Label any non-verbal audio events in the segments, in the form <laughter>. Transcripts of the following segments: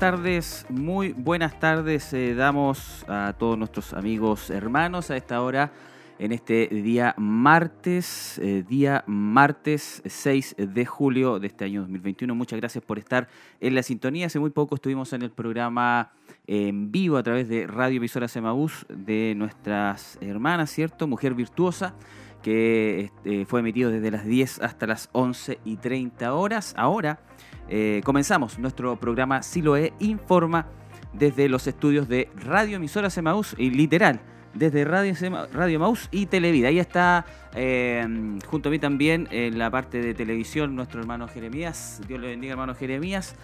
Tardes, muy buenas tardes. Eh, damos a todos nuestros amigos hermanos a esta hora en este día martes, eh, día martes 6 de julio de este año 2021. Muchas gracias por estar en la sintonía. Hace muy poco estuvimos en el programa en vivo a través de Radio Emisora Semaús de nuestras hermanas, ¿cierto? Mujer Virtuosa que este, fue emitido desde las 10 hasta las 11 y 30 horas. Ahora eh, comenzamos nuestro programa Siloe Informa desde los estudios de Radio Emisora Semaús y literal desde Radio, Radio Maus y Televida. Ahí está eh, junto a mí también en la parte de televisión nuestro hermano Jeremías. Dios le bendiga, hermano Jeremías.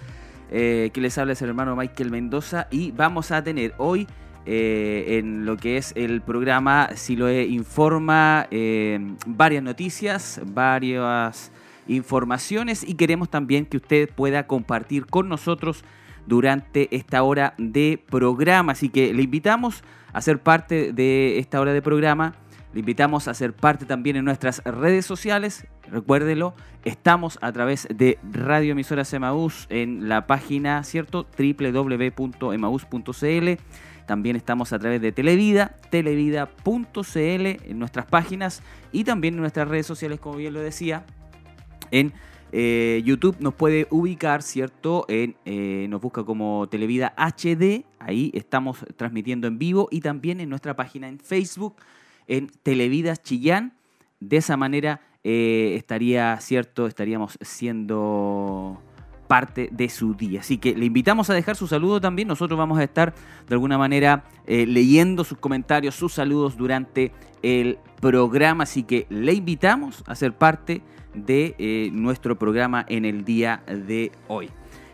Eh, que les habla es el hermano Michael Mendoza. Y vamos a tener hoy eh, en lo que es el programa Siloe Informa varias noticias, varias informaciones y queremos también que usted pueda compartir con nosotros durante esta hora de programa. Así que le invitamos a ser parte de esta hora de programa. Le invitamos a ser parte también en nuestras redes sociales. Recuérdelo, estamos a través de Radio Emisoras Emaús en la página, ¿cierto? www.emaús.cl. También estamos a través de Televida, televida.cl en nuestras páginas y también en nuestras redes sociales, como bien lo decía, en eh, YouTube nos puede ubicar, ¿cierto? En, eh, nos busca como Televida HD, ahí estamos transmitiendo en vivo y también en nuestra página en Facebook, en Televida Chillán. De esa manera eh, estaría, ¿cierto? Estaríamos siendo parte de su día. Así que le invitamos a dejar su saludo también. Nosotros vamos a estar de alguna manera leyendo sus comentarios, sus saludos durante el programa. Así que le invitamos a ser parte de eh, nuestro programa en el día de hoy.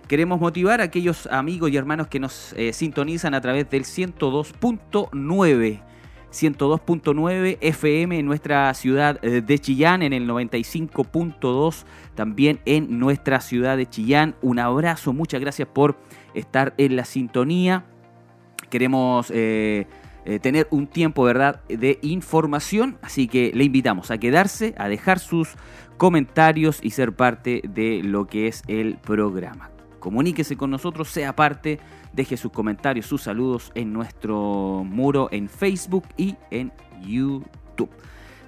Queremos motivar a aquellos amigos y hermanos que nos eh, sintonizan a través del 102.9. 102.9 FM en nuestra ciudad eh, de Chillán, en el 95.2 también en nuestra ciudad de Chillán. Un abrazo, muchas gracias por estar en la sintonía. Queremos tener un tiempo, ¿verdad?, de información, así que le invitamos a quedarse, a dejar sus comentarios y ser parte de lo que es el programa. Comuníquese con nosotros, sea parte, deje sus comentarios, sus saludos en nuestro muro en Facebook y en YouTube.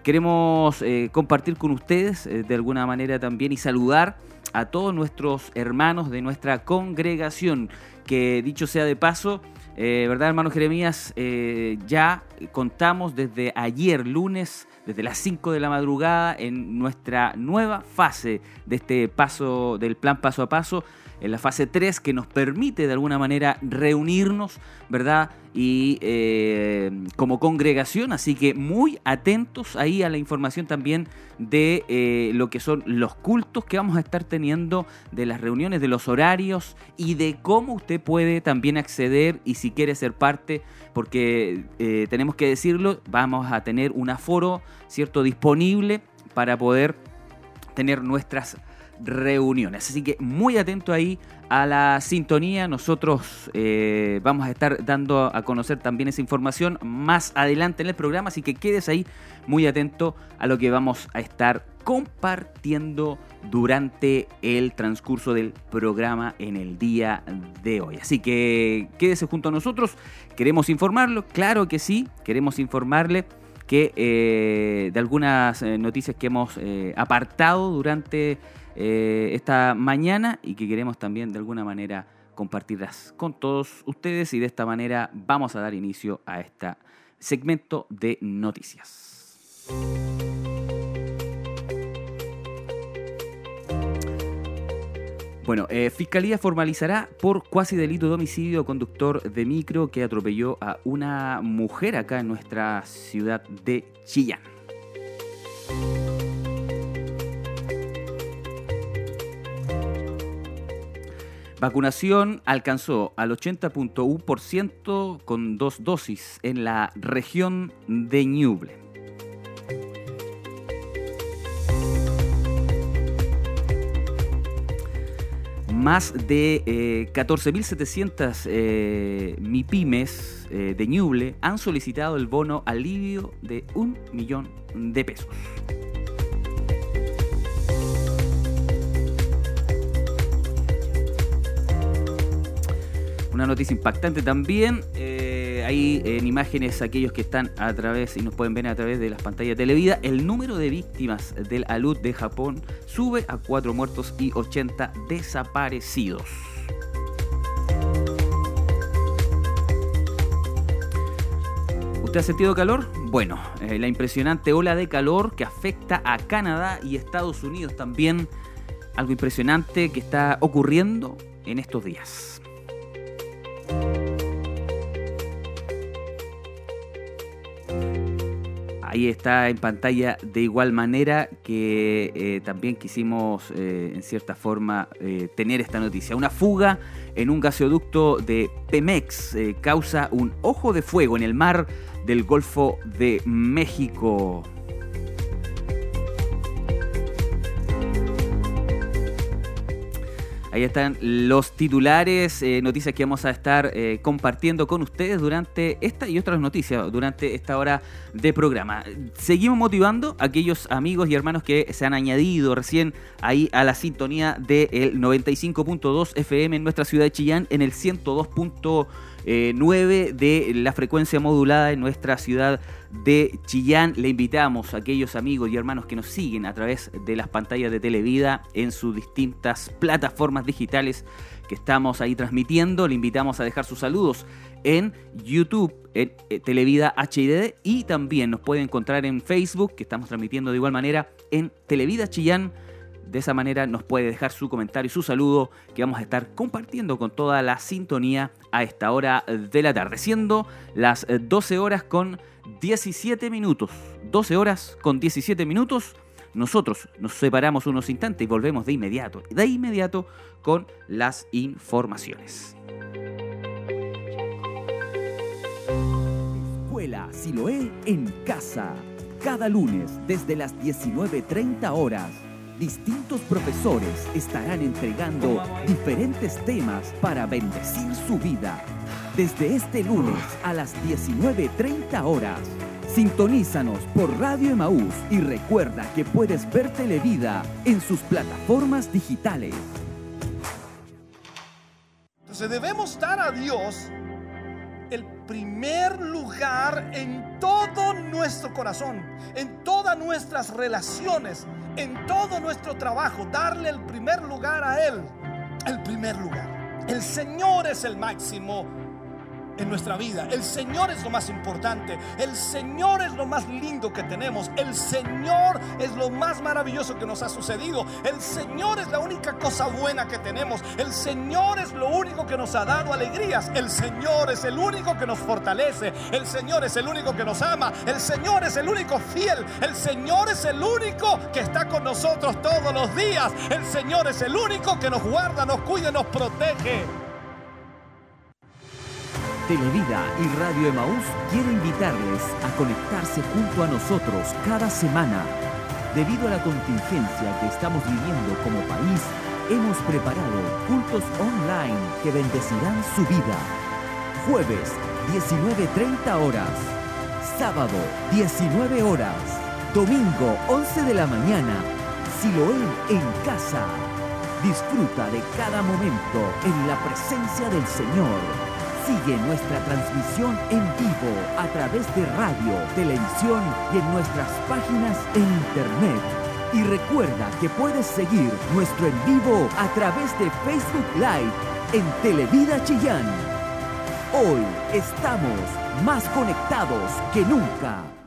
Queremos eh, compartir con ustedes eh, de alguna manera también y saludar a todos nuestros hermanos de nuestra congregación, que dicho sea de paso, eh, ¿verdad hermano Jeremías? ya contamos desde ayer lunes desde las 5 de la madrugada en nuestra nueva fase de este paso del plan paso a paso, en la fase 3 que nos permite de alguna manera reunirnos, ¿verdad? Y eh, como congregación, así que muy atentos ahí a la información también de eh, lo que son los cultos que vamos a estar teniendo, de las reuniones, de los horarios y de cómo usted puede también acceder y si quiere ser parte porque eh, tenemos que decirlo, vamos a tener un aforo, ¿cierto?, disponible para poder tener nuestras reuniones. Así que muy atento ahí a la sintonía. Nosotros eh, vamos a estar dando a conocer también esa información más adelante en el programa, así que quedes ahí muy atento a lo que vamos a estar compartiendo durante el transcurso del programa en el día de hoy. Así que quédese junto a nosotros, queremos informarlo, claro que sí, queremos informarle que eh, de algunas eh, noticias que hemos apartado durante esta mañana y que queremos también de alguna manera compartirlas con todos ustedes y de esta manera vamos a dar inicio a este segmento de noticias. Bueno, eh, Fiscalía formalizará por cuasi delito de homicidio conductor de micro que atropelló a una mujer acá en nuestra ciudad de Chillán. Vacunación alcanzó al 80.1% con dos dosis en la región de Ñuble. Más de 14.700 eh, eh, MIPIMES eh, de Ñuble han solicitado el bono alivio de un millón de pesos. Una noticia impactante también. Eh, ahí en imágenes, aquellos que están a través y nos pueden ver a través de las pantallas de Televida, el número de víctimas del alud de Japón sube a 4 muertos y 80 desaparecidos. ¿Usted ha sentido calor? Bueno, eh, la impresionante ola de calor que afecta a Canadá y Estados Unidos también. Algo impresionante que está ocurriendo en estos días. Ahí está en pantalla de igual manera que eh, también quisimos eh, en cierta forma eh, tener esta noticia. Una fuga en un gasoducto de Pemex causa un ojo de fuego en el mar del Golfo de México. Ahí están los titulares, eh, noticias que vamos a estar eh, compartiendo con ustedes durante esta y otras noticias, durante esta hora de programa. Seguimos motivando a aquellos amigos y hermanos que se han añadido recién ahí a la sintonía del 95.2 FM en nuestra ciudad de Chillán, en el 102.9 eh, de la frecuencia modulada en nuestra ciudad de Chillán. Le invitamos a aquellos amigos y hermanos que nos siguen a través de las pantallas de Televida en sus distintas plataformas digitales que estamos ahí transmitiendo. Le invitamos a dejar sus saludos en YouTube, en eh, Televida HID y también nos puede encontrar en Facebook, que estamos transmitiendo de igual manera en Televida Chillán de esa manera nos puede dejar su comentario y su saludo que vamos a estar compartiendo con toda la sintonía a esta hora de la tarde, siendo las 12 horas con 17 minutos. 12 horas con 17 minutos. Nosotros nos separamos unos instantes y volvemos de inmediato, de inmediato con las informaciones. Escuela Siloé en casa. Cada lunes desde las 19.30 horas distintos profesores estarán entregando diferentes temas para bendecir su vida. Desde este lunes a las 19.30 horas, sintonízanos por Radio Emaús y recuerda que puedes ver Televida en sus plataformas digitales. Entonces debemos dar a Dios el primer lugar en todo nuestro corazón, en todas nuestras relaciones, en todo nuestro trabajo, darle el primer lugar a Él, el primer lugar. El Señor es el máximo en nuestra vida. El Señor es lo más importante. El Señor es lo más lindo que tenemos. El Señor es lo más maravilloso que nos ha sucedido. El Señor es la única cosa buena que tenemos. El Señor es lo único que nos ha dado alegrías. El Señor es el único que nos fortalece. El Señor es el único que nos ama. El Señor es el único fiel. El Señor es el único que está con nosotros todos los días. El Señor es el único que nos guarda, nos cuida, nos protege. Televida y Radio Emaús quiere invitarles a conectarse junto a nosotros cada semana. Debido a la contingencia que estamos viviendo como país, hemos preparado cultos online que bendecirán su vida. Jueves, 19.30 horas. Sábado, 19 horas. Domingo, 11 de la mañana. Siloé en casa. Disfruta de cada momento en la presencia del Señor. Sigue nuestra transmisión en vivo a través de radio, televisión y en nuestras páginas en internet. Y recuerda que puedes seguir nuestro en vivo a través de Facebook Live en Televida Chillán. Hoy estamos más conectados que nunca.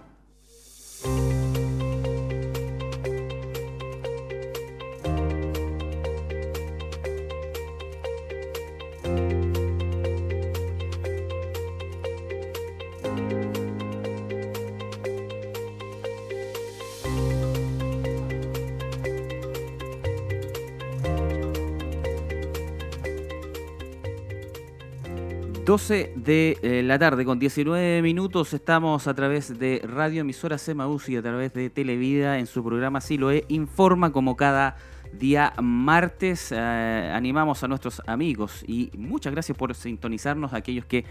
12 de eh, la tarde con 19 minutos estamos a través de Radio Emisora Semaús y a través de Televida en su programa Siloe Informa como cada día martes. Eh, animamos a nuestros amigos y muchas gracias por sintonizarnos, aquellos que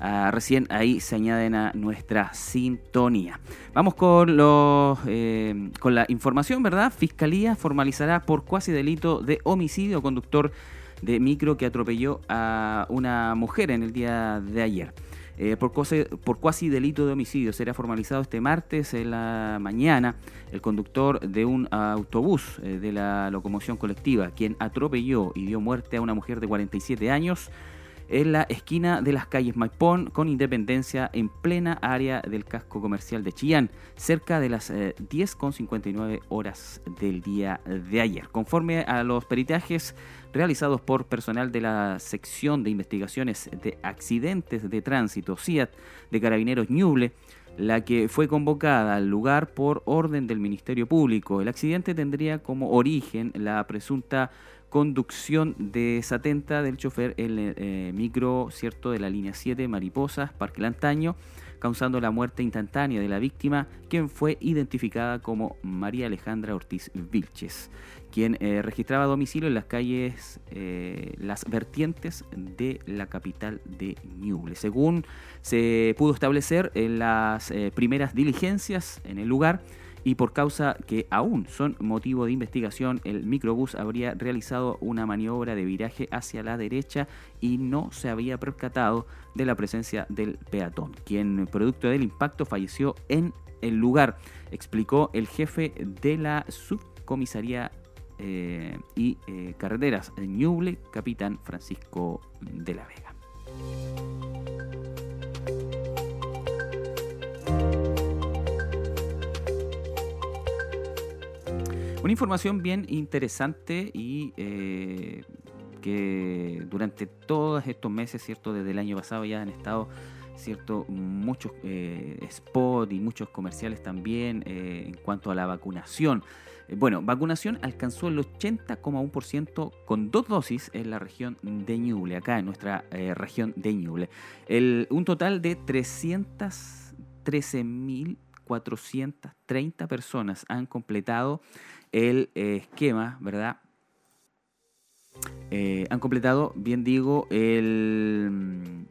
ah, recién ahí se añaden a nuestra sintonía. Vamos con, los, eh, con la información, ¿verdad? Fiscalía formalizará por cuasi delito de homicidio conductor de micro que atropelló a una mujer en el día de ayer. Eh, por, por, cuasi delito de homicidio. Será formalizado este martes en la mañana el conductor de un autobús eh, de la locomoción colectiva, quien atropelló y dio muerte a una mujer de 47 años en la esquina de las calles Maipón con Independencia en plena área del casco comercial de Chillán, cerca de las 10.59 eh, horas del día de ayer. Conforme a los peritajes realizados por personal de la sección de investigaciones de accidentes de tránsito CIAT de Carabineros Ñuble, la que fue convocada al lugar por orden del Ministerio Público. El accidente tendría como origen la presunta conducción desatenta del chofer el eh, micro cierto de la línea 7 Mariposas Parque Lantaño causando la muerte instantánea de la víctima quien fue identificada como María Alejandra Ortiz Vilches quien eh, registraba domicilio en las calles eh, Las Vertientes de la capital de Ñuble. Según se pudo establecer en las primeras diligencias en el lugar, y por causa que aún son motivo de investigación, el microbús habría realizado una maniobra de viraje hacia la derecha y no se había percatado de la presencia del peatón, quien producto del impacto falleció en el lugar, explicó el jefe de la subcomisaría eh, y eh, carreteras de Ñuble, capitán Francisco de la Vega. Una información bien interesante y eh, que durante todos estos meses, ¿cierto? Desde el año pasado ya han estado, ¿cierto? Muchos eh, spots y muchos comerciales también eh, en cuanto a la vacunación. Bueno, vacunación alcanzó el 80,1% con dos dosis en la región de Ñuble, acá en nuestra región de Ñuble. Un total de 313.430 personas han completado el eh, esquema, ¿verdad? Eh, han completado, bien digo, el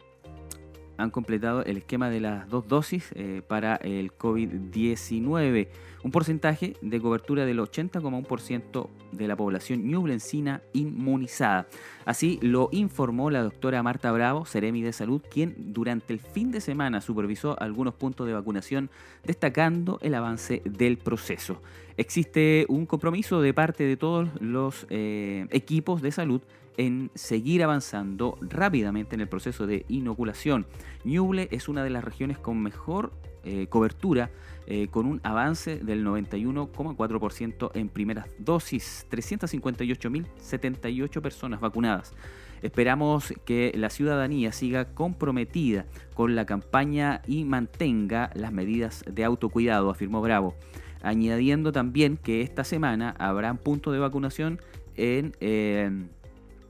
han completado el esquema de las dos dosis eh, para el COVID-19, un porcentaje de cobertura del 80,1% de la población ñublencina inmunizada. Así lo informó la doctora Marta Bravo, Ceremi de Salud, quien durante el fin de semana supervisó algunos puntos de vacunación, destacando el avance del proceso. Existe un compromiso de parte de todos los eh, equipos de salud en seguir avanzando rápidamente en el proceso de inoculación. Ñuble es una de las regiones con mejor eh, cobertura, eh, con un avance del 91,4% en primeras dosis, 358.078 personas vacunadas. Esperamos que la ciudadanía siga comprometida con la campaña y mantenga las medidas de autocuidado, afirmó Bravo añadiendo también que esta semana habrá puntos de vacunación en eh,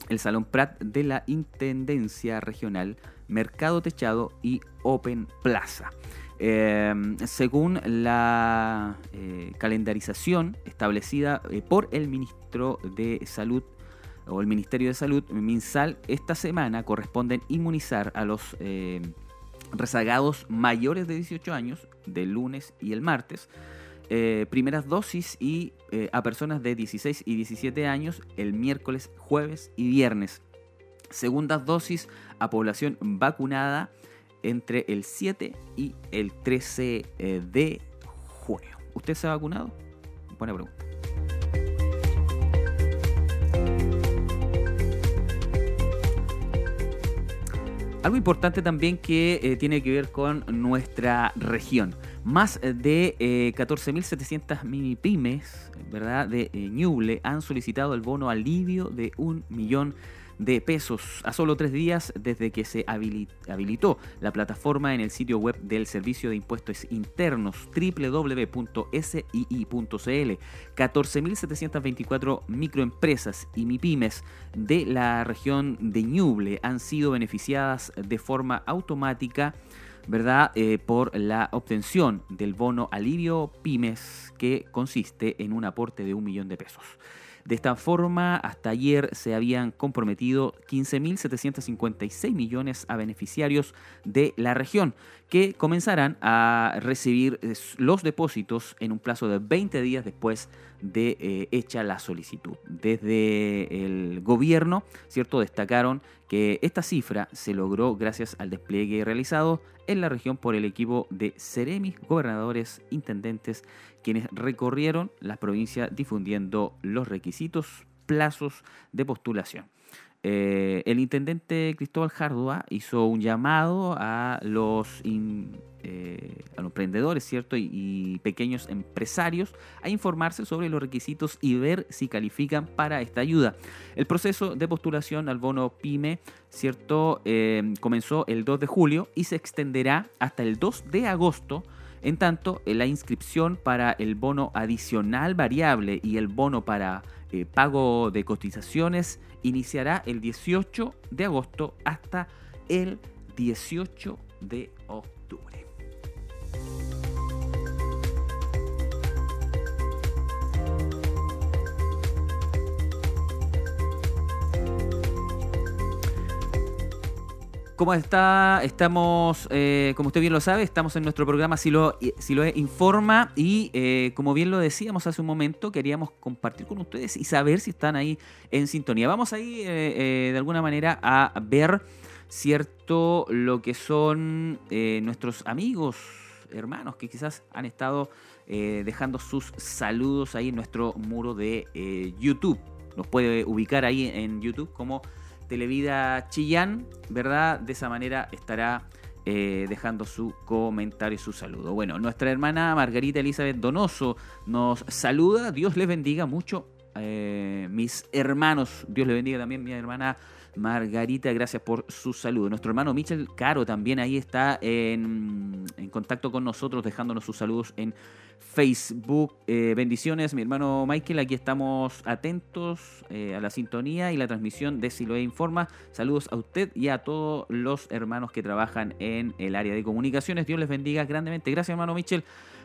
el Salón Prat de la Intendencia Regional, Mercado Techado y Open Plaza. Eh, según la eh, calendarización establecida por el ministro de Salud o el Ministerio de Salud, MinSal, esta semana corresponden inmunizar a los rezagados mayores de 18 años, del lunes y el martes, eh, primeras dosis y eh, a personas de 16 y 17 años el miércoles, jueves y viernes. Segundas dosis a población vacunada entre el 7 y el 13 eh, de junio. ¿Usted se ha vacunado? Buena pregunta. Algo importante también que tiene que ver con nuestra región. Más de 14.700 eh, mini pymes ¿verdad? de eh, Ñuble han solicitado el bono alivio de un millón de pesos a solo tres días desde que se habilitó la plataforma en el sitio web del Servicio de Impuestos Internos www.sii.cl. 14.724 microempresas y MIPIMES de la región de Ñuble han sido beneficiadas de forma automática ¿verdad? Eh, por la obtención del bono alivio pymes que consiste en un aporte de un millón de pesos. De esta forma, hasta ayer se habían comprometido 15.756 millones a beneficiarios de la región, que comenzarán a recibir eh, los depósitos en un plazo de 20 días después de eh, hecha la solicitud. Desde el gobierno, ¿cierto? Destacaron que esta cifra se logró gracias al despliegue realizado en la región por el equipo de seremis, gobernadores, intendentes, quienes recorrieron las provincias difundiendo los requisitos, plazos de postulación. Eh, el intendente Cristóbal Jardua hizo un llamado a los, eh, a los emprendedores ¿cierto? Y, pequeños empresarios a informarse sobre los requisitos y ver si califican para esta ayuda. El proceso de postulación al bono PYME ¿cierto? Eh, comenzó el 2 de julio y se extenderá hasta el 2 de agosto. En tanto, la inscripción para el bono adicional variable y el bono para pago de cotizaciones iniciará el 18 de agosto hasta el 18 de octubre. ¿Cómo está? Estamos, eh, como usted bien lo sabe, estamos en nuestro programa Si lo, si lo informa y eh, como bien lo decíamos hace un momento, queríamos compartir con ustedes y saber si están ahí en sintonía. Vamos ahí eh, de alguna manera a ver cierto lo que son nuestros amigos, hermanos que quizás han estado dejando sus saludos ahí en nuestro muro de YouTube. Nos puede ubicar ahí en YouTube como Televida Chillán, ¿verdad? De esa manera estará eh, dejando su comentario y su saludo. Bueno, nuestra hermana Margarita Elizabeth Donoso nos saluda. Dios les bendiga mucho. Eh, mis hermanos, Dios les bendiga también mi hermana Margarita, gracias por su saludo. Nuestro hermano Michel Caro también ahí está en, en contacto con nosotros, dejándonos sus saludos en Facebook. Eh, bendiciones, mi hermano Michael. Aquí estamos atentos eh, a la sintonía y la transmisión de Siloé Informa. Saludos a usted y a todos los hermanos que trabajan en el área de comunicaciones. Dios les bendiga grandemente. Gracias, hermano Michel,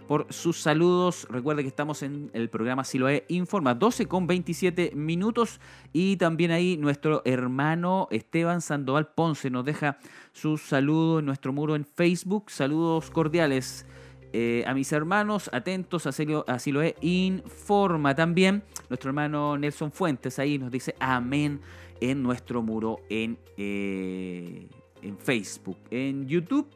por sus saludos. Recuerde que estamos en el programa Siloé Informa, 12 con 27 minutos. Y también ahí nuestro hermano Esteban Sandoval Ponce nos deja su saludo en nuestro muro en Facebook. Saludos cordiales. Eh, a mis hermanos, atentos, así lo, es, informa también. Nuestro hermano Nelson Fuentes ahí nos dice amén en nuestro muro en, eh, en Facebook. En YouTube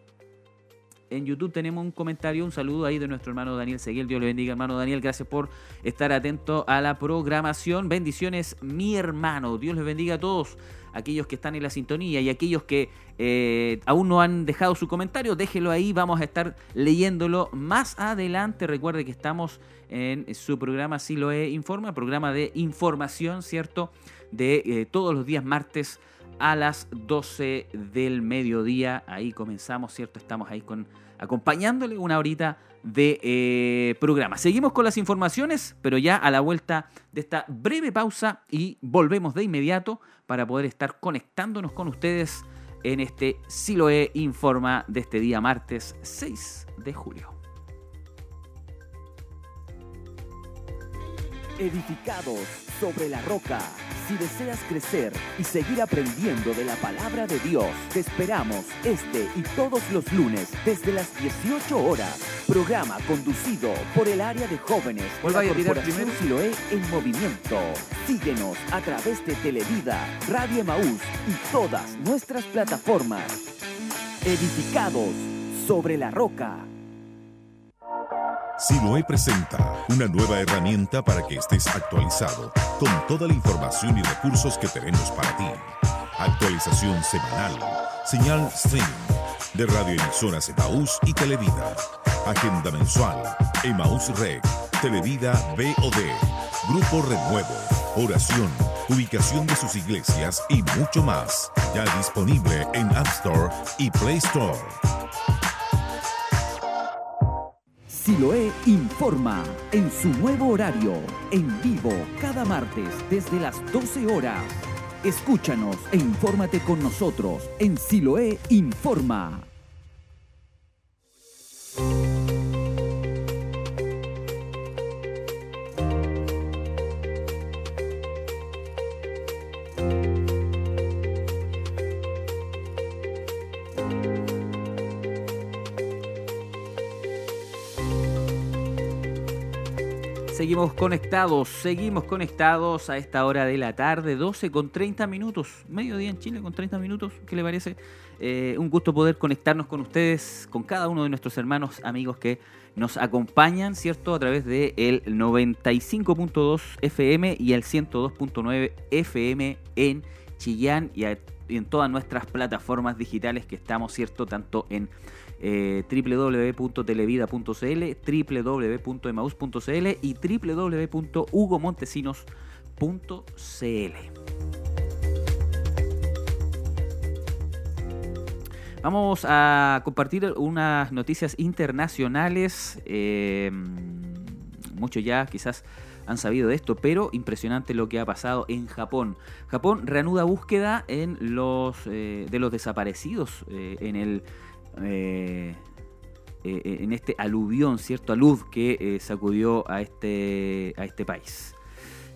en YouTube tenemos un comentario, un saludo ahí de nuestro hermano Daniel Seguel. Dios le bendiga, hermano Daniel. Gracias por estar atento a la programación. Bendiciones, mi hermano. Dios les bendiga a todos aquellos que están en la sintonía y aquellos que eh, aún no han dejado su comentario, déjelo ahí, vamos a estar leyéndolo más adelante. Recuerde que estamos en su programa Si lo he informa, programa de información, ¿cierto? De eh, todos los días martes a las 12 del mediodía. Ahí comenzamos, ¿cierto? Estamos ahí con acompañándole una horita de eh, programa. Seguimos con las informaciones, pero ya a la vuelta de esta breve pausa y volvemos de inmediato para poder estar conectándonos con ustedes en este Siloe Informa de este día martes 6 de julio. Edificados sobre la roca si deseas crecer y seguir aprendiendo de la palabra de Dios, te esperamos este y todos los lunes desde las 18 horas. Programa conducido por el área de jóvenes de la Corporación Siloé en movimiento. Síguenos a través de Televida, Radio Emaús y todas nuestras plataformas. Edificados sobre la roca. Siloe presenta una nueva herramienta para que estés actualizado con toda la información y recursos que tenemos para ti. Actualización semanal, señal stream de radioemisoras Emaús y Televida. Agenda mensual, Emaús Rec, Televida BOD, Grupo Renuevo, oración, ubicación de sus iglesias y mucho más. Ya disponible en App Store y Play Store. Siloé informa en su nuevo horario, en vivo, cada martes desde las 12 horas. Escúchanos e infórmate con nosotros en Siloé Informa. Seguimos conectados, seguimos conectados a esta hora de la tarde, 12 con 30 minutos, mediodía en Chile con 30 minutos, ¿qué le parece? Eh, un gusto poder conectarnos con ustedes, con cada uno de nuestros hermanos, amigos que nos acompañan, ¿cierto? A través de el 95.2 FM y el 102.9 FM en Chillán y, en todas nuestras plataformas digitales que estamos, ¿cierto? Tanto en eh, www.televida.cl, www.emaus.cl y www.hugomontesinos.cl. Vamos a compartir unas noticias internacionales. Eh, muchos ya quizás han sabido de esto, pero impresionante lo que ha pasado en Japón. Japón reanuda búsqueda en los, eh, de los desaparecidos eh, en el en este aluvión, cierto alud que sacudió a este, a este país.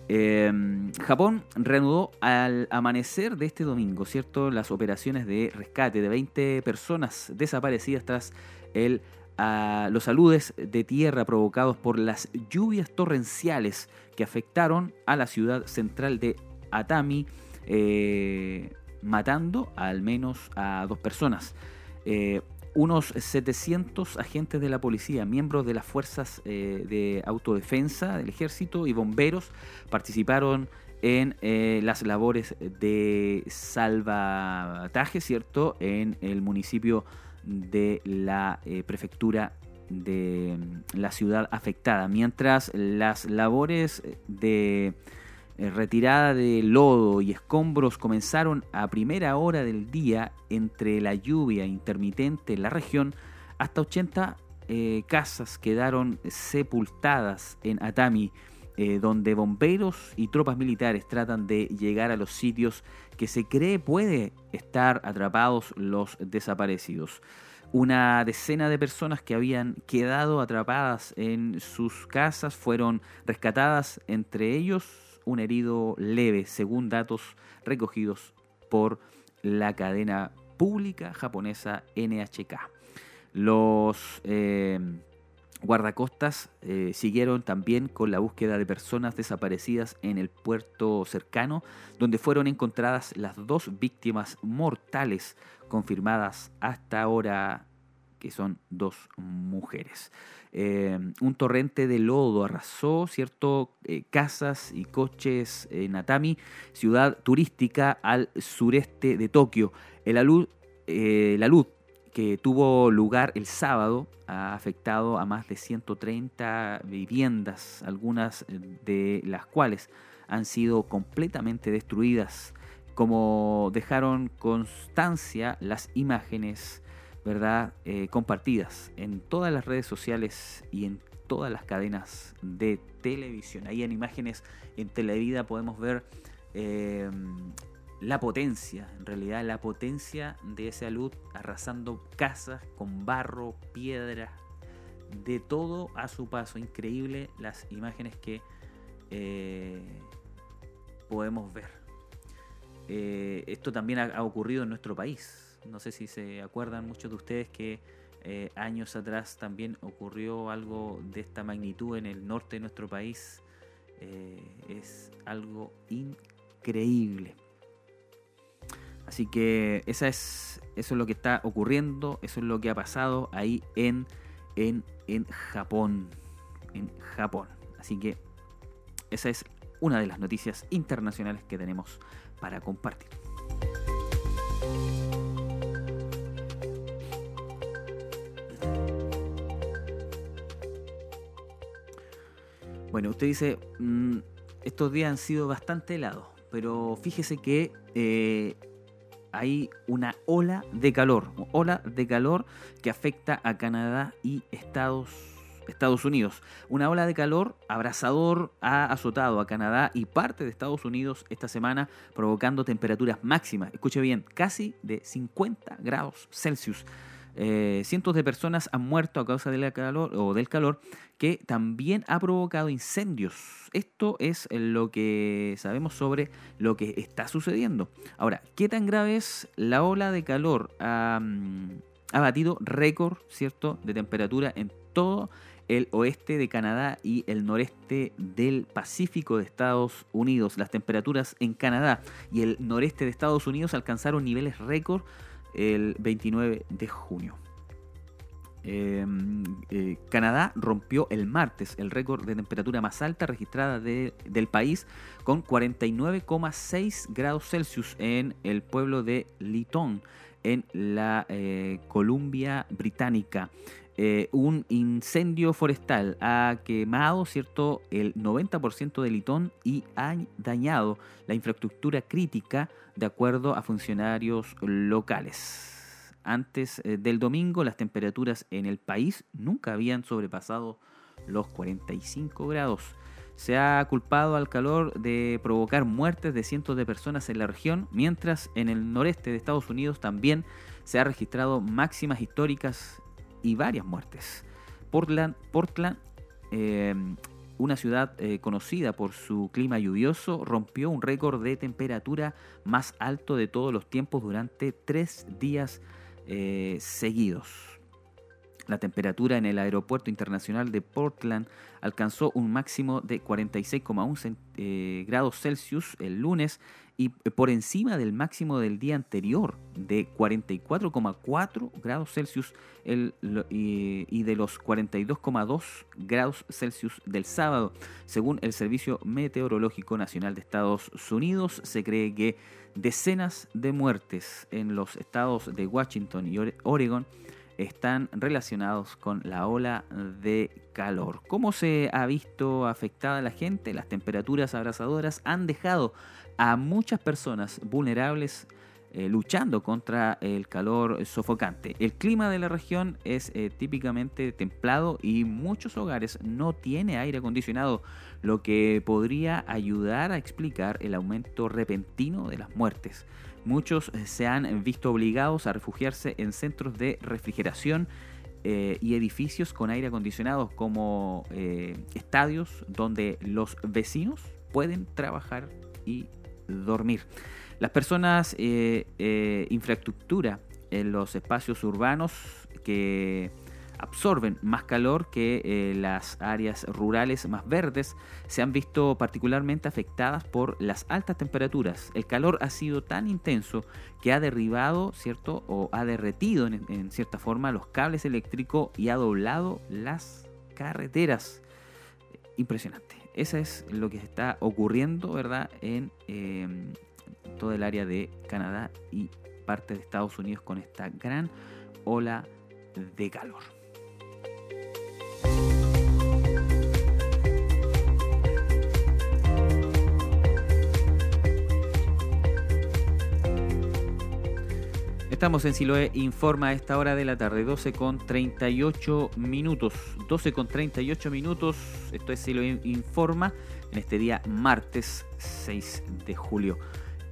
Em, Japón reanudó al amanecer de este domingo, ¿cierto? Las operaciones de rescate de 20 personas desaparecidas tras el, los aludes de tierra provocados por las lluvias torrenciales que afectaron a la ciudad central de Atami, eh, matando al menos a dos personas. Eh, unos 700 agentes de la policía, miembros de las fuerzas eh, de autodefensa del ejército y bomberos participaron en eh, las labores de salvataje, ¿cierto? En el municipio de la prefectura de mm, la ciudad afectada, mientras las labores de retirada de lodo y escombros comenzaron a primera hora del día entre la lluvia intermitente en la región. Hasta 80 eh, casas quedaron sepultadas en Atami, eh, donde bomberos y tropas militares tratan de llegar a los sitios que se cree puede estar atrapados los desaparecidos. Una decena de personas que habían quedado atrapadas en sus casas fueron rescatadas, entre ellos un herido leve, según datos recogidos por la cadena pública japonesa NHK. Los eh, guardacostas eh, siguieron también con la búsqueda de personas desaparecidas en el puerto cercano, donde fueron encontradas las dos víctimas mortales confirmadas hasta ahora, que son dos mujeres. Eh, un torrente de lodo arrasó cierto eh, casas y coches en Atami, ciudad turística al sureste de Tokio. El alud, eh, la luz que tuvo lugar el sábado ha afectado a más de 130 viviendas, algunas de las cuales han sido completamente destruidas, como dejaron constancia las imágenes ¿verdad? Eh, compartidas en todas las redes sociales y en todas las cadenas de televisión. Ahí en imágenes en Televida podemos ver em, la potencia, en realidad la potencia de esa luz arrasando casas con barro, piedra, de todo a su paso. Increíble las imágenes que eh, podemos ver. Eh, esto también ha ocurrido en nuestro país no sé si se acuerdan muchos de ustedes que eh, años atrás también ocurrió algo de esta magnitud en el norte de nuestro país. Eh, es algo increíble. Así que esa es, eso es lo que está ocurriendo, eso es lo que ha pasado ahí en, en, en Japón. En Japón. Así que esa es una de las noticias internacionales que tenemos para compartir. Bueno, usted dice, mm, estos días han sido bastante helados, pero fíjese que eh, hay una ola de calor, ola de calor que afecta a Canadá y Estados Estados Unidos. Una ola de calor abrasador ha azotado a Canadá y parte de Estados Unidos esta semana, provocando temperaturas máximas, escuche bien, casi de 50 grados Celsius. Eh, cientos de personas han muerto a causa del calor, o del calor que también ha provocado incendios. Esto es lo que sabemos sobre lo que está sucediendo. Ahora, ¿qué tan grave es la ola de calor? ha batido récord, ¿cierto?, de temperatura en todo el oeste de Canadá y el noreste del Pacífico de Estados Unidos. Las temperaturas en Canadá y el noreste de Estados Unidos alcanzaron niveles récord el 29 de junio. Em, eh, Canadá rompió el martes el récord de temperatura más alta registrada del país con 49,6 grados Celsius en el pueblo de Lytton, en la eh, Columbia Británica. Eh, un incendio forestal ha quemado cierto el 90% de Lytton y ha dañado la infraestructura crítica de acuerdo a funcionarios locales antes eh, del domingo las temperaturas en el país nunca habían sobrepasado los 45 grados. Se ha culpado al calor de provocar muertes de cientos de personas en la región, mientras en el noreste de Estados Unidos también se ha registrado máximas históricas y varias muertes. Portland, Portland eh, una ciudad eh, conocida por su clima lluvioso, rompió un récord de temperatura más alto de todos los tiempos durante tres días eh, seguidos. La temperatura en el aeropuerto internacional de Portland alcanzó un máximo de 46,1 eh, grados Celsius el lunes y por encima del máximo del día anterior de 44,4 grados Celsius y, de los 42,2 grados Celsius del sábado. Según el Servicio Meteorológico Nacional de Estados Unidos, se cree que decenas de muertes en los estados de Washington y Oregon están relacionados con la ola de calor. ¿Cómo se ha visto afectada la gente? Las temperaturas abrasadoras han dejado a muchas personas vulnerables eh, luchando contra el calor sofocante. El clima de la región es eh, típicamente templado y muchos hogares no tienen aire acondicionado, lo que podría ayudar a explicar el aumento repentino de las muertes. Muchos eh, se han visto obligados a refugiarse en centros de refrigeración y edificios con aire acondicionado como estadios donde los vecinos pueden trabajar y dormir. Las personas, eh, eh, infraestructura en los espacios urbanos que absorben más calor que eh, las áreas rurales más verdes se han visto particularmente afectadas por las altas temperaturas. El calor ha sido tan intenso que ha derribado, ¿cierto? O ha derretido en, cierta forma los cables eléctricos y ha doblado las carreteras. Impresionante. Eso es lo que está ocurriendo, ¿verdad? En em, todo el área de Canadá y parte de Estados Unidos con esta gran ola de calor. Estamos en Siloé Informa a esta hora de la tarde, 12 con 38 minutos. 12 con 38 minutos, esto es Siloé Informa en este día martes 6 de julio.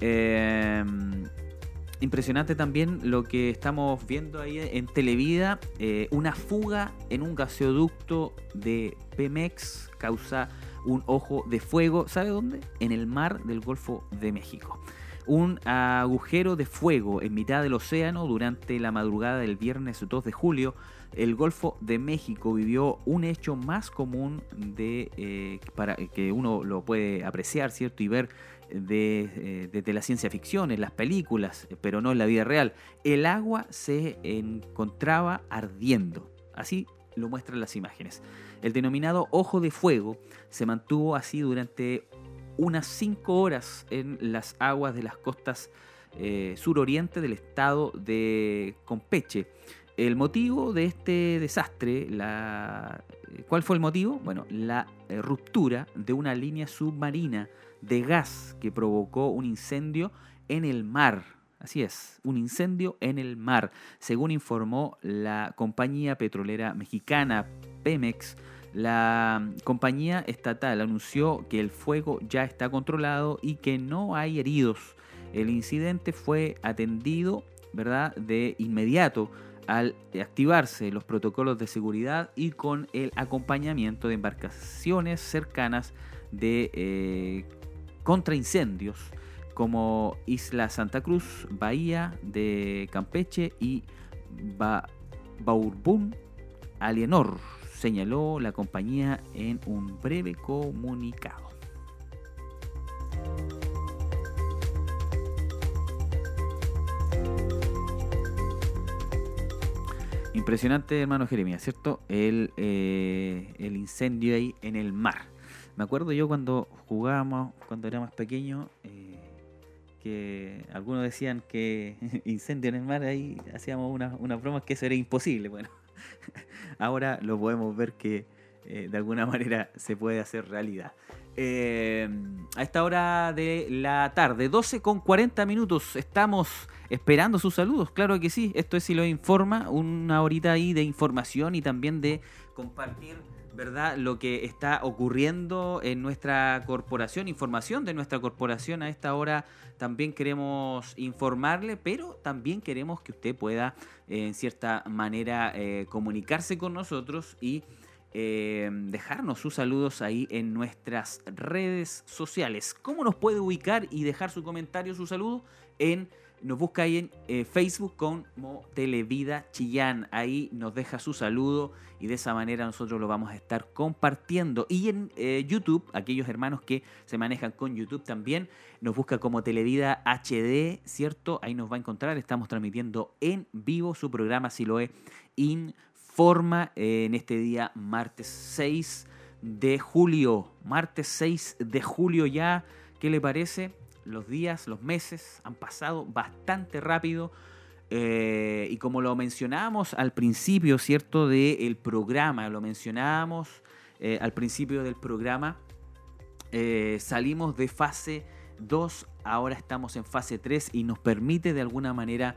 Em, impresionante también lo que estamos viendo ahí en Televida, eh, una fuga en un gasoducto de Pemex causa un ojo de fuego, ¿sabe dónde? En el mar del Golfo de México un agujero de fuego en mitad del océano durante la madrugada del viernes 2 de julio. El Golfo de México vivió un hecho más común de eh, para que uno lo puede apreciar, cierto, y ver de, desde eh, la ciencia ficción, en las películas, pero no en la vida real. El agua se encontraba ardiendo. Así lo muestran las imágenes. El denominado ojo de fuego se mantuvo así durante unas 5 horas en las aguas de las costas eh, suroriente del estado de Compeche. El motivo de este desastre, la, ¿cuál fue el motivo? Bueno, la eh, ruptura de una línea submarina de gas que provocó un incendio en el mar. Así es, un incendio en el mar, según informó la compañía petrolera mexicana Pemex la compañía estatal anunció que el fuego ya está controlado y que no hay heridos. El incidente fue atendido ¿verdad? de inmediato al activarse los protocolos de seguridad y con el acompañamiento de embarcaciones cercanas de eh, contraincendios como Isla Santa Cruz, Bahía de Campeche y ba Alienor señaló la compañía en un breve comunicado. Impresionante, hermano Jeremías, ¿cierto? El, eh, el incendio ahí en el mar. Me acuerdo yo cuando jugábamos, cuando era más pequeño, eh, que algunos decían que <laughs> incendio en el mar, ahí hacíamos unas una bromas que eso era imposible. Bueno, <laughs> ahora lo podemos ver que eh, de alguna <laughs> manera se puede hacer realidad. Eh, a esta hora de la tarde, 12 con 40 minutos, estamos esperando sus saludos, claro que sí, esto es si lo informa, una horita ahí de información y también de compartir ¿verdad? Lo que está ocurriendo en nuestra corporación, información de nuestra corporación a esta hora también queremos informarle, pero también queremos que usted pueda eh, en cierta manera eh, comunicarse con nosotros y eh, dejarnos sus saludos ahí en nuestras redes sociales. ¿Cómo nos puede ubicar y dejar su comentario, su saludo? En nos busca ahí en eh, Facebook como Televida Chillán. Ahí nos deja su saludo y de esa manera nosotros lo vamos a estar compartiendo. Y en eh, YouTube, aquellos hermanos que se manejan con YouTube también, nos busca como Televida HD, ¿cierto? Ahí nos va a encontrar. Estamos transmitiendo en vivo su programa Siloe Informa eh, en este día, martes 6 de julio. Martes 6 de julio ya. ¿Qué le parece? Los días, los meses han pasado bastante rápido. Eh, y como lo mencionábamos al principio, ¿cierto? Del programa, lo mencionábamos eh, al principio del programa, eh, salimos de fase 2, ahora estamos en fase 3 y nos permite de alguna manera,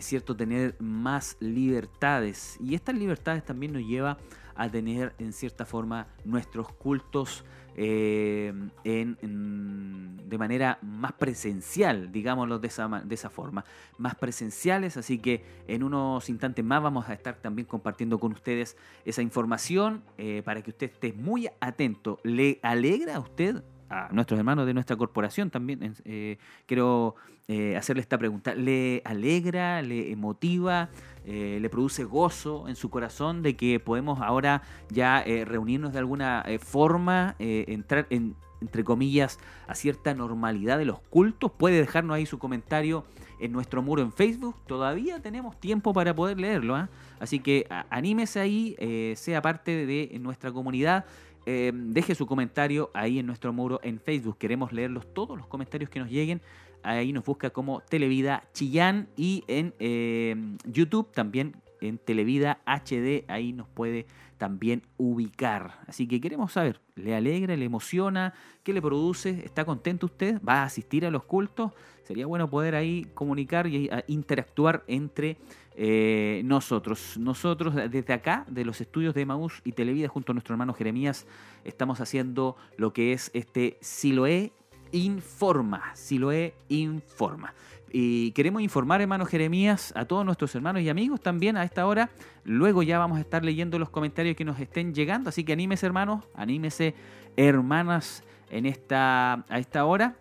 ¿cierto? Tener más libertades. Y estas libertades también nos lleva a tener en cierta forma nuestros cultos eh, en, de manera más presencial, digámoslo de esa, de esa forma, más presenciales, así que en unos instantes más vamos a estar también compartiendo con ustedes esa información eh, para que usted esté muy atento. ¿Le alegra a usted a nuestros hermanos de nuestra corporación también, eh, quiero eh, hacerle esta pregunta. ¿Le alegra, le motiva, eh, le produce gozo en su corazón de que podemos ahora ya reunirnos de alguna forma, entrar en, entre comillas, a cierta normalidad de los cultos? Puede dejarnos ahí su comentario en nuestro muro en Facebook. Todavía tenemos tiempo para poder leerlo. Así que anímese ahí, sea parte de nuestra comunidad. Eh, deje su comentario ahí en nuestro muro en Facebook. Queremos leerlos todos los comentarios que nos lleguen. Ahí nos busca como Televida Chillán y en eh, YouTube también en Televida HD. Ahí nos puede también ubicar. Así que queremos saber, ¿le alegra, le emociona? ¿Qué le produce? ¿Está contento usted? ¿Va a asistir a los cultos? Sería bueno poder ahí comunicar y interactuar entre eh, nosotros. Nosotros desde acá, de los estudios de Maús y Televida, junto a nuestro hermano Jeremías, estamos haciendo lo que es este Siloé Informa. Siloé Informa. Y queremos informar, hermano Jeremías, a todos nuestros hermanos y amigos también a esta hora. Luego ya vamos a estar leyendo los comentarios que nos estén llegando. Así que anímese, hermanos, anímese, hermanas, en esta, a esta hora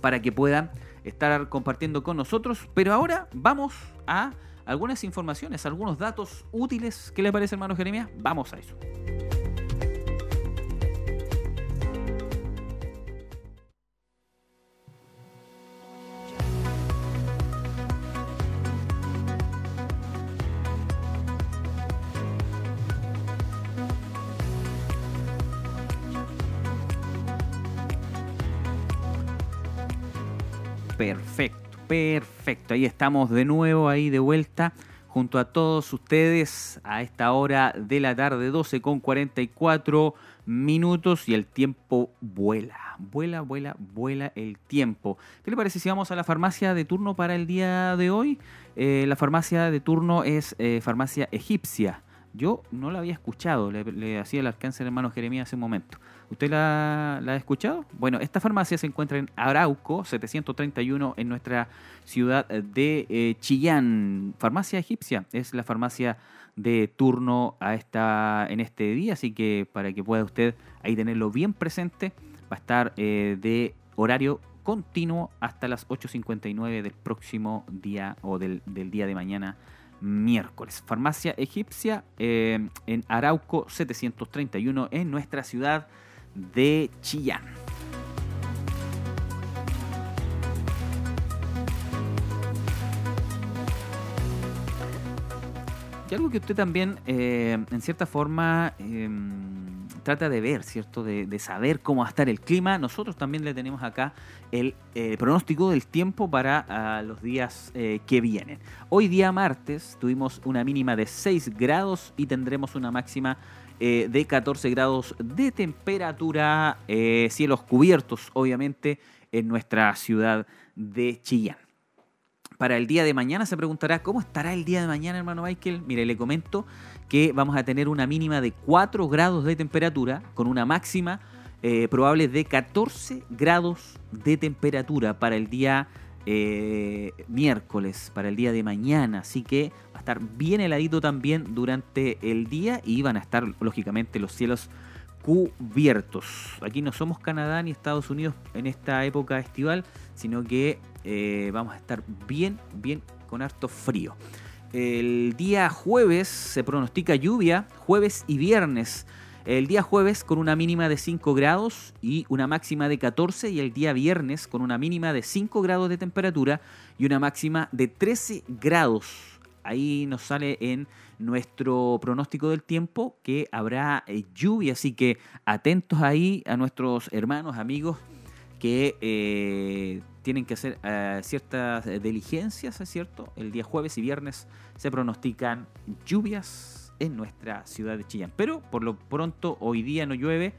para que puedan estar compartiendo con nosotros. Pero ahora vamos a algunas informaciones, algunos datos útiles. ¿Qué le parece, hermano Jeremías? Vamos a eso. Perfecto. Ahí estamos de nuevo, ahí de vuelta, junto a todos ustedes a esta hora de la tarde, 12 con 44 minutos y el tiempo vuela, vuela, vuela, vuela el tiempo. ¿Qué le parece si vamos a la farmacia de turno para el día de hoy? Eh, la farmacia de turno es eh, farmacia egipcia. Yo no la había escuchado, le, hacía el alcance al hermano Jeremías hace un momento. ¿Usted la, ha escuchado? Bueno, esta farmacia se encuentra en Arauco, 731, en nuestra ciudad de eh, Chillán. Farmacia egipcia es la farmacia de turno a esta, en este día, así que para que pueda usted ahí tenerlo bien presente, va a estar eh, de horario continuo hasta las 8.59 del próximo día o del, día de mañana miércoles. Farmacia Egipcia eh, en Arauco 731 en nuestra ciudad de Chillán. Y algo que usted también, eh, en cierta forma, em, trata de ver, ¿cierto? De, saber cómo va a estar el clima. Nosotros también le tenemos acá el eh, pronóstico del tiempo para ah, los días eh, que vienen. Hoy día martes tuvimos una mínima de 6 grados y tendremos una máxima de 14 grados de temperatura, cielos cubiertos, obviamente, en nuestra ciudad de Chillán para el día de mañana. Se preguntará, ¿cómo estará el día de mañana, hermano Michael? Mire, le comento que vamos a tener una mínima de 4 grados de temperatura con una máxima eh, probable de 14 grados de temperatura para el día eh, miércoles, para el día de mañana. Así que va a estar bien heladito también durante el día y van a estar, lógicamente, los cielos cubiertos. Aquí no somos Canadá ni Estados Unidos en esta época estival, sino que eh, vamos a estar bien, bien con harto frío. El día jueves se pronostica lluvia, jueves y viernes. El día jueves con una mínima de 5 grados y una máxima de 14 y el día viernes con una mínima de 5 grados de temperatura y una máxima de 13 grados. Ahí nos sale en nuestro pronóstico del tiempo que habrá eh, lluvia, así que atentos ahí a nuestros hermanos, amigos que eh, tienen que hacer eh, ciertas diligencias, ¿es cierto? El día jueves y viernes se pronostican lluvias en nuestra ciudad de Chillán. Pero por lo pronto hoy día no llueve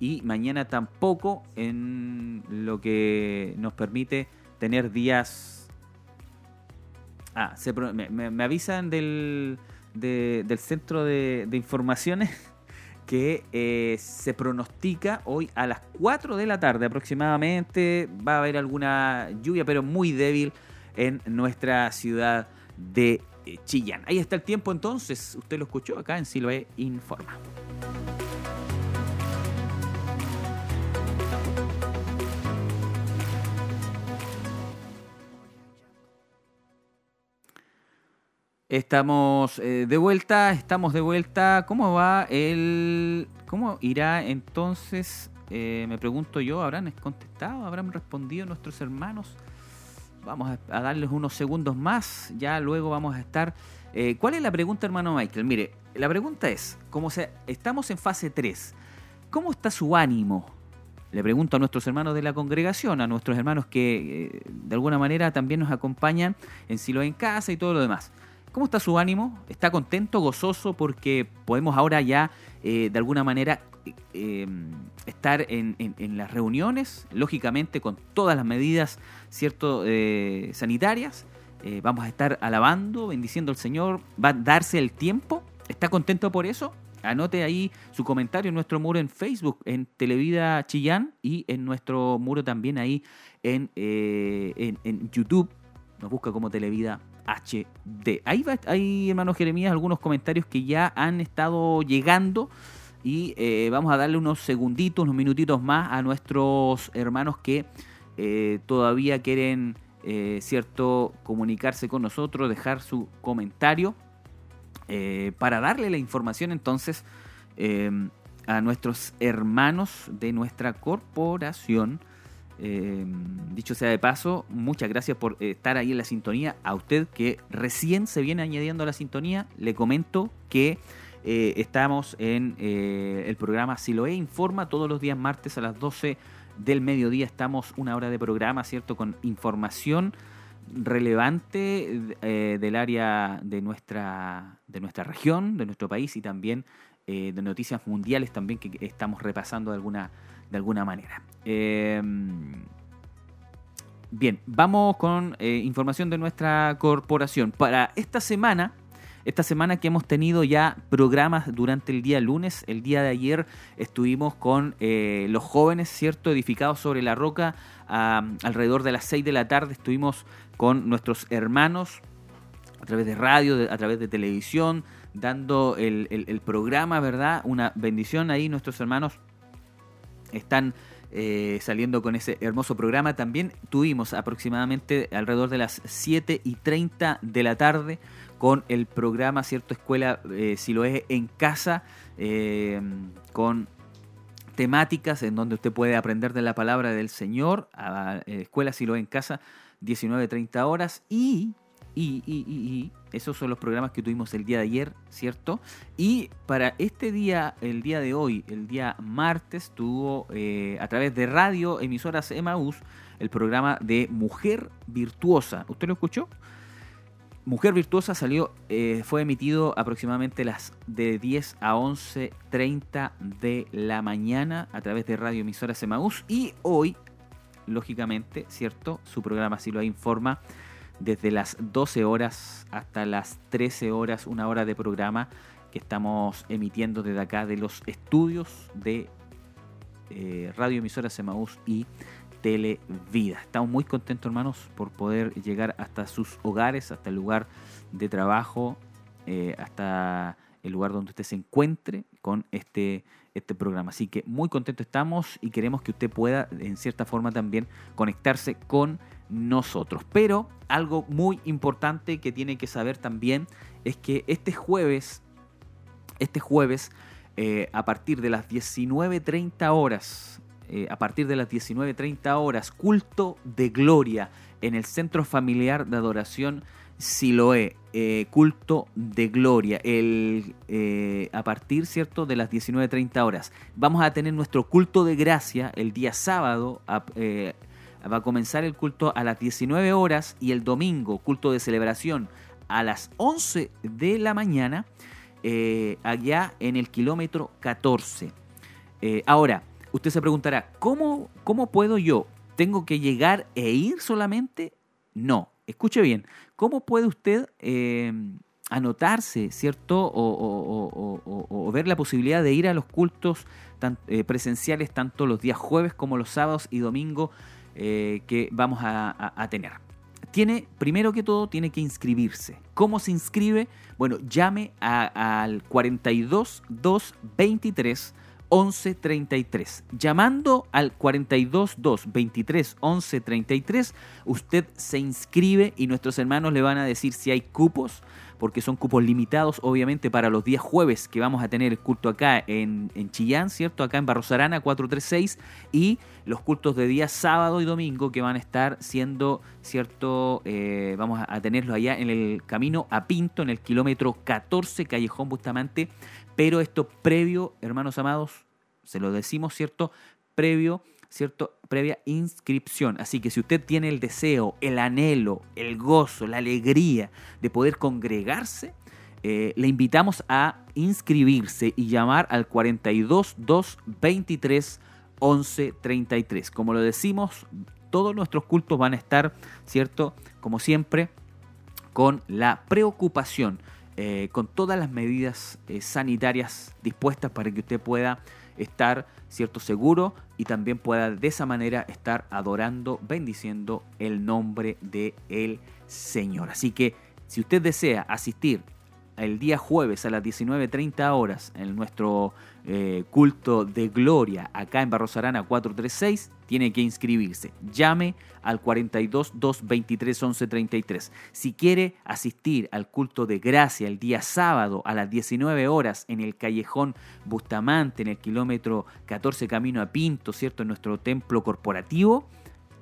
y mañana tampoco en lo que nos permite tener días... Ah, me, avisan del, del centro de, de informaciones <laughs> que eh, se pronostica hoy a las 4 de la tarde aproximadamente. Va a haber alguna lluvia, pero muy débil en nuestra ciudad de eh, Chillán. Ahí está el tiempo entonces. Usted lo escuchó acá en Siloe Informa. Estamos eh, de vuelta, estamos de vuelta. ¿Cómo va el... ¿Cómo irá entonces? Eh, me pregunto yo, ¿habrán contestado? ¿Habrán respondido nuestros hermanos? Vamos a, darles unos segundos más, ya luego vamos a estar... Eh, ¿Cuál es la pregunta, hermano Michael? Mire, la pregunta es, como se, estamos en fase 3, ¿cómo está su ánimo? Le pregunto a nuestros hermanos de la congregación, a nuestros hermanos que de alguna manera también nos acompañan en Silo en Casa y todo lo demás. ¿Cómo está su ánimo? ¿Está contento, gozoso? Porque podemos ahora ya, eh, de alguna manera, eh, estar en, las reuniones, lógicamente con todas las medidas cierto, eh, sanitarias. vamos a estar alabando, bendiciendo al Señor. Va a darse el tiempo. ¿Está contento por eso? Anote ahí su comentario en nuestro muro en Facebook, en Televida Chillán y en nuestro muro también ahí en, en YouTube. Nos busca como Televida HD. Ahí va, hay, hermano Jeremías, algunos comentarios que ya han estado llegando y eh, vamos a darle unos segunditos, unos minutitos más a nuestros hermanos que eh, todavía quieren, eh, cierto, comunicarse con nosotros, dejar su comentario para darle la información entonces a nuestros hermanos de nuestra corporación eh, dicho sea de paso, muchas gracias por estar ahí en la sintonía. A usted que recién se viene añadiendo a la sintonía, le comento que eh, estamos en eh, el programa Siloe Informa todos los días martes a las 12 del mediodía. Estamos una hora de programa, ¿cierto? Con información relevante del área de nuestra, de nuestra región, de nuestro país y también de noticias mundiales también que estamos repasando de alguna de alguna manera. Em, bien, vamos con eh, información de nuestra corporación. Para esta semana, esta semana que hemos tenido ya programas durante el día lunes, el día de ayer estuvimos con eh, los jóvenes, ¿cierto? Edificados sobre la roca, alrededor de las 6 de la tarde estuvimos con nuestros hermanos a través de radio, a través de televisión, dando el, el programa, ¿verdad? Una bendición ahí, nuestros hermanos están eh, saliendo con ese hermoso programa. También tuvimos aproximadamente alrededor de las 7 y 30 de la tarde con el programa, ¿cierto? Escuela eh, si lo es en casa, eh, con temáticas en donde usted puede aprender de la palabra del Señor, Escuela si lo es en casa, 19-30 horas y, y, esos son los programas que tuvimos el día de ayer, ¿cierto? Y para este día, el día de hoy, el día martes, tuvo a través de radio, emisoras Emaús, el programa de Mujer Virtuosa. ¿Usted lo escuchó? Mujer Virtuosa salió, eh, fue emitido aproximadamente las de 10 a 11.30 de la mañana a través de Radio Emisora Semaús y hoy, lógicamente, ¿cierto? Su programa así lo informa desde las 12 horas hasta las 13 horas, una hora de programa que estamos emitiendo desde acá de los estudios de eh, Radio Emisora Semaús y Televida. Estamos muy contentos, hermanos, por poder llegar hasta sus hogares, hasta el lugar de trabajo, eh, hasta el lugar donde usted se encuentre con este, este programa. Así que muy contentos estamos y queremos que usted pueda, en cierta forma, también conectarse con nosotros. Pero algo muy importante que tiene que saber también es que este jueves, este jueves, eh, a partir de las 19.30 horas, eh, a partir de las 19.30 horas, culto de gloria en el Centro Familiar de Adoración Siloé, eh, culto de gloria, el, eh, a partir ¿cierto? de las 19.30 horas. Vamos a tener nuestro culto de gracia el día sábado, va a comenzar el culto a las 19 horas y el domingo, culto de celebración, a las 11 de la mañana, allá en el kilómetro 14. ahora, Usted se preguntará, ¿cómo, cómo puedo yo? ¿Tengo que llegar e ir solamente? No, escuche bien, ¿cómo puede usted eh, anotarse, ¿cierto? O, ver la posibilidad de ir a los cultos eh, presenciales tanto los días jueves como los sábados y domingos eh, que vamos a, tener. Tiene, primero que todo, tiene que inscribirse. ¿Cómo se inscribe? Bueno, llame al 42 223 1133. Llamando al 422 23 1133, usted se inscribe y nuestros hermanos le van a decir si hay cupos, porque son cupos limitados, obviamente, para los días jueves que vamos a tener el culto acá en, Chillán, ¿cierto? Acá en Barrosarana 436 y los cultos de día sábado y domingo que van a estar siendo, ¿cierto? Eh, vamos a tenerlos allá en el camino a Pinto, en el kilómetro 14, Callejón Bustamante pero esto previo, hermanos amados, se lo decimos, ¿cierto? Previo, ¿cierto? Previa inscripción. Así que si usted tiene el deseo, el anhelo, el gozo, la alegría de poder congregarse, eh, le invitamos a inscribirse y llamar al 42 223 11 33. Como lo decimos, todos nuestros cultos van a estar, ¿cierto? Como siempre, con la preocupación eh, con todas las medidas eh, sanitarias dispuestas para que usted pueda estar cierto seguro y también pueda de esa manera estar adorando, bendiciendo el nombre de el Señor. Así que si usted desea asistir el día jueves a las 19.30 horas en nuestro eh, culto de gloria acá en Barros Arana 436, tiene que inscribirse. Llame al 42 223 1133. Si quiere asistir al culto de gracia el día sábado a las 19 horas en el callejón Bustamante, en el kilómetro 14 camino a Pinto, ¿cierto? En nuestro templo corporativo,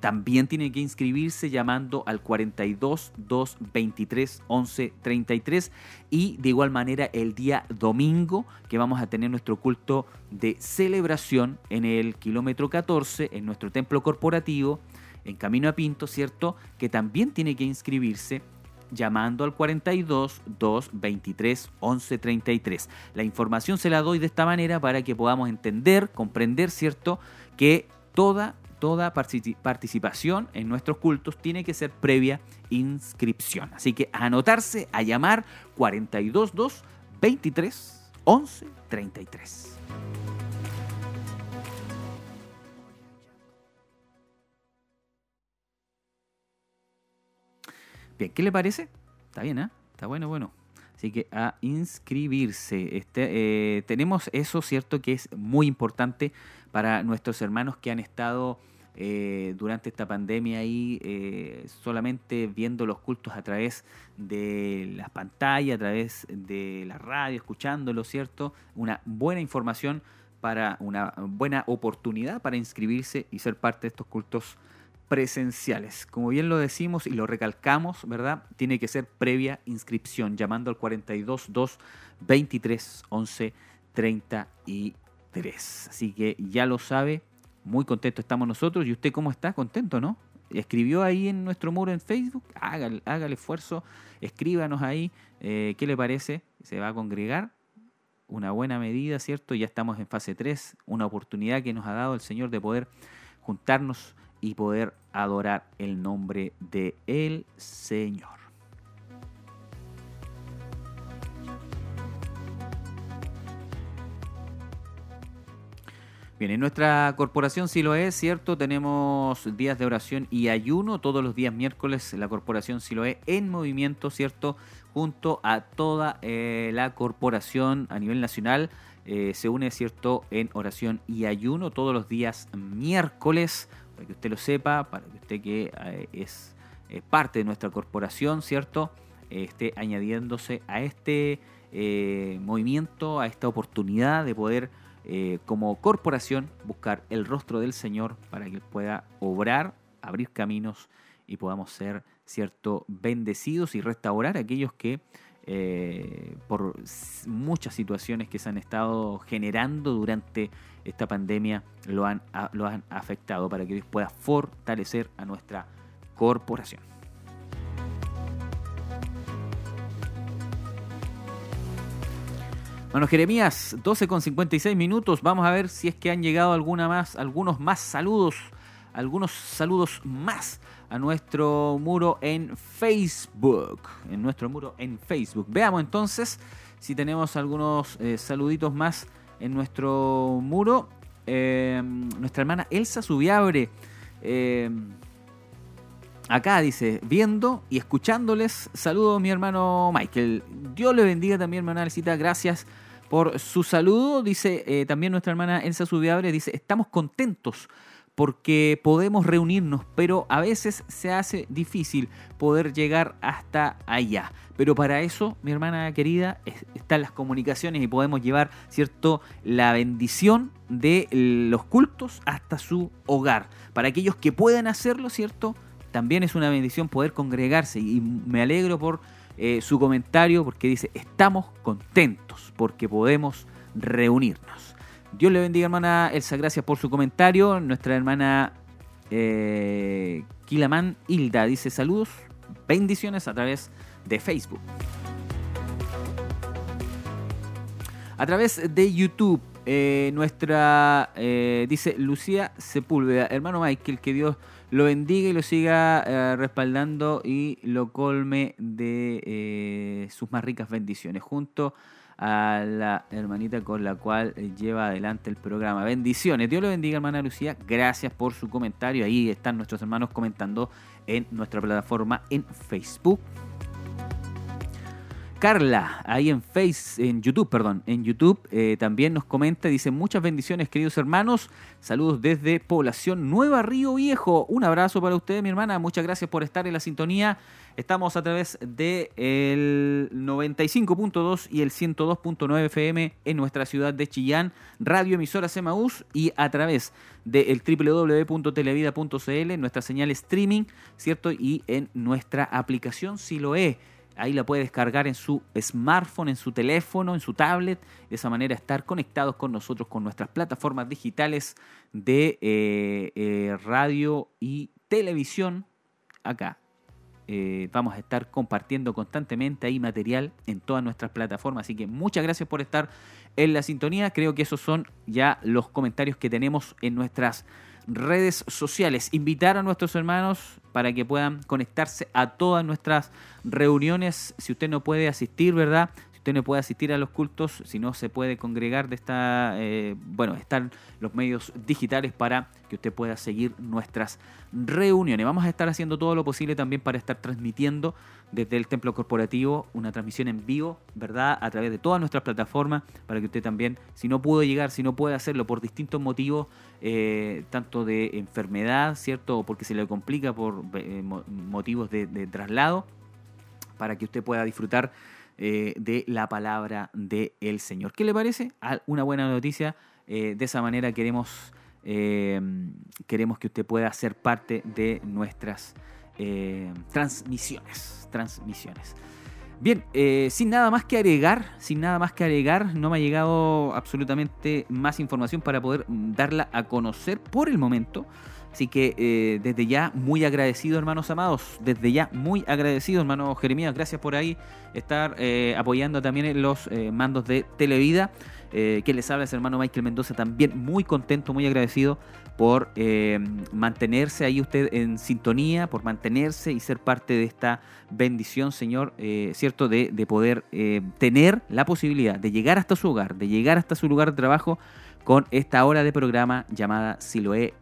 también tiene que inscribirse llamando al 42 223 11 33 y de igual manera el día domingo que vamos a tener nuestro culto de celebración en el kilómetro 14 en nuestro templo corporativo en Camino a Pinto, ¿cierto? Que también tiene que inscribirse llamando al 42 223 11 33. La información se la doy de esta manera para que podamos entender, comprender, ¿cierto? Que toda toda participación en nuestros cultos tiene que ser previa inscripción. Así que anotarse, a llamar 422 23 11 33. Bien, ¿qué le parece? Está bien, ¿eh? Está bueno, bueno. Así que a inscribirse. Este, eh, tenemos eso, ¿cierto? Que es muy importante para nuestros hermanos que han estado eh, durante esta pandemia ahí eh, solamente viendo los cultos a través de las pantallas, a través de la radio, escuchándolo, ¿cierto? Una buena información para una buena oportunidad para inscribirse y ser parte de estos cultos presenciales. Como bien lo decimos y lo recalcamos, ¿verdad? Tiene que ser previa inscripción llamando al 42 2 23 11 33. Así que ya lo sabe, muy contento estamos nosotros. ¿Y usted cómo está? Contento, ¿no? Escribió ahí en nuestro muro en Facebook, haga, haga el esfuerzo, escríbanos ahí, eh, ¿qué le parece? ¿Se va a congregar? Una buena medida, ¿cierto? Ya estamos en fase 3, una oportunidad que nos ha dado el Señor de poder juntarnos y poder adorar el nombre de Señor. Bien, en nuestra corporación sí lo es, ¿cierto? Tenemos días de oración y ayuno todos los días miércoles. La corporación sí lo es en movimiento, ¿cierto? Junto a toda eh, la corporación a nivel nacional. Eh, se une, ¿cierto? En oración y ayuno todos los días miércoles, para que usted lo sepa, para que usted que eh, es parte de nuestra corporación, ¿cierto? esté añadiéndose a este movimiento, a esta oportunidad de poder eh, como corporación buscar el rostro del Señor para que Él pueda obrar, abrir caminos y podamos ser, cierto, bendecidos y restaurar a aquellos que eh, por muchas situaciones que se han estado generando durante esta pandemia lo han, lo han afectado para que Dios pueda fortalecer a nuestra corporación. Bueno, Jeremías, 12 con 56 minutos. Vamos a ver si es que han llegado alguna más, algunos más saludos, algunos saludos más a nuestro muro en Facebook. En nuestro muro en Facebook. Veamos entonces si tenemos algunos eh, saluditos más en nuestro muro. Em, nuestra hermana Elsa Subiabre. Em, acá dice, viendo y escuchándoles, saludo a mi hermano Michael. Dios le bendiga también, hermana Elcita, gracias por su saludo. Dice eh, también nuestra hermana Elsa Subiabre, dice, estamos contentos porque podemos reunirnos, pero a veces se hace difícil poder llegar hasta allá. Pero para eso, mi hermana querida, están las comunicaciones y podemos llevar, ¿cierto?, la bendición de los cultos hasta su hogar. Para aquellos que puedan hacerlo, ¿cierto? También es una bendición poder congregarse y me alegro por eh, su comentario porque dice, estamos contentos porque podemos reunirnos. Dios le bendiga hermana Elsa, gracias por su comentario. Nuestra hermana eh, Kilaman Hilda dice saludos, bendiciones a través de Facebook. A través de YouTube, eh, nuestra, dice Lucía Sepúlveda, hermano Michael, que Dios lo bendiga y lo siga eh, respaldando y lo colme de eh, sus más ricas bendiciones, junto a la hermanita con la cual lleva adelante el programa. Bendiciones. Dios lo bendiga, hermana Lucía. Gracias por su comentario. Ahí están nuestros hermanos comentando en nuestra plataforma en Facebook. Carla, ahí en Face, en YouTube, perdón, en YouTube eh, también nos comenta, dice muchas bendiciones queridos hermanos, saludos desde Población Nueva Río Viejo, un abrazo para usted mi hermana, muchas gracias por estar en la sintonía, estamos a través del el 95.2 y el 102.9 FM en nuestra ciudad de Chillán, Radio Emisora Semaús y a través del www.televida.cl, nuestra señal streaming, ¿cierto? Y en nuestra aplicación Siloe Ahí la puede descargar en su smartphone, en su teléfono, en su tablet. De esa manera estar conectados con nosotros, con nuestras plataformas digitales de eh, eh, radio y televisión. Acá eh, vamos a estar compartiendo constantemente ahí material en todas nuestras plataformas. Así que muchas gracias por estar en la sintonía. Creo que esos son ya los comentarios que tenemos en nuestras redes sociales. Invitar a nuestros hermanos para que puedan conectarse a todas nuestras reuniones. Si usted no puede asistir, ¿verdad? Usted no puede asistir a los cultos, si no se puede congregar de esta, eh, bueno, están los medios digitales para que usted pueda seguir nuestras reuniones. Vamos a estar haciendo todo lo posible también para estar transmitiendo desde el templo corporativo una transmisión en vivo, ¿verdad? A través de todas nuestras plataformas, para que usted también, si no pudo llegar, si no puede hacerlo por distintos motivos, eh, tanto de enfermedad, ¿cierto? O porque se le complica por eh, motivos de, traslado, para que usted pueda disfrutar eh, de la palabra del Señor. ¿Qué le parece? Ah, una buena noticia. de esa manera queremos, queremos que usted pueda ser parte de nuestras transmisiones. Transmisiones. Bien, eh, sin nada más que agregar, sin nada más que agregar, no me ha llegado absolutamente más información para poder darla a conocer por el momento. Así que eh, desde ya muy agradecido, hermanos amados. Desde ya muy agradecido, hermano Jeremías. Gracias por ahí estar eh, apoyando también los mandos de Televida. que les habla es hermano Michael Mendoza. También muy contento, muy agradecido por eh, mantenerse ahí usted en sintonía, por mantenerse y ser parte de esta bendición, Señor, eh, ¿cierto? De, poder eh, tener la posibilidad de llegar hasta su hogar, de llegar hasta su lugar de trabajo con esta hora de programa llamada Siloé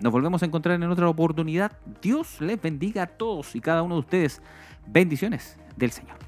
Nos volvemos a encontrar en otra oportunidad. Dios les bendiga a todos y cada uno de ustedes. Bendiciones del Señor.